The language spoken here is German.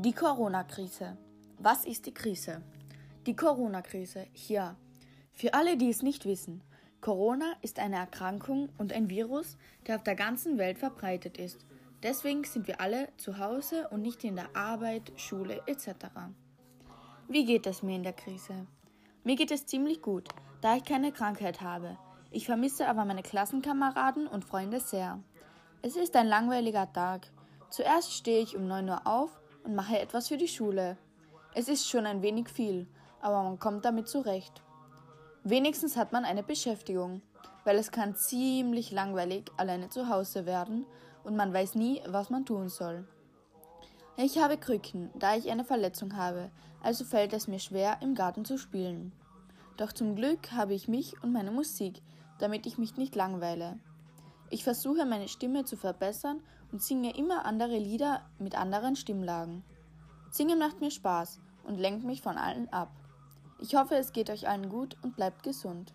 Die Corona-Krise. Was ist die Krise? Die Corona-Krise. Ja. Für alle, die es nicht wissen, Corona ist eine Erkrankung und ein Virus, der auf der ganzen Welt verbreitet ist. Deswegen sind wir alle zu Hause und nicht in der Arbeit, Schule etc. Wie geht es mir in der Krise? Mir geht es ziemlich gut, da ich keine Krankheit habe. Ich vermisse aber meine Klassenkameraden und Freunde sehr. Es ist ein langweiliger Tag. Zuerst stehe ich um 9 Uhr auf und mache etwas für die Schule. Es ist schon ein wenig viel, aber man kommt damit zurecht. Wenigstens hat man eine Beschäftigung, weil es kann ziemlich langweilig alleine zu Hause werden und man weiß nie, was man tun soll. Ich habe Krücken, da ich eine Verletzung habe, also fällt es mir schwer, im Garten zu spielen. Doch zum Glück habe ich mich und meine Musik, damit ich mich nicht langweile. Ich versuche meine Stimme zu verbessern und singe immer andere Lieder mit anderen Stimmlagen. Singen macht mir Spaß und lenkt mich von allen ab. Ich hoffe, es geht euch allen gut und bleibt gesund.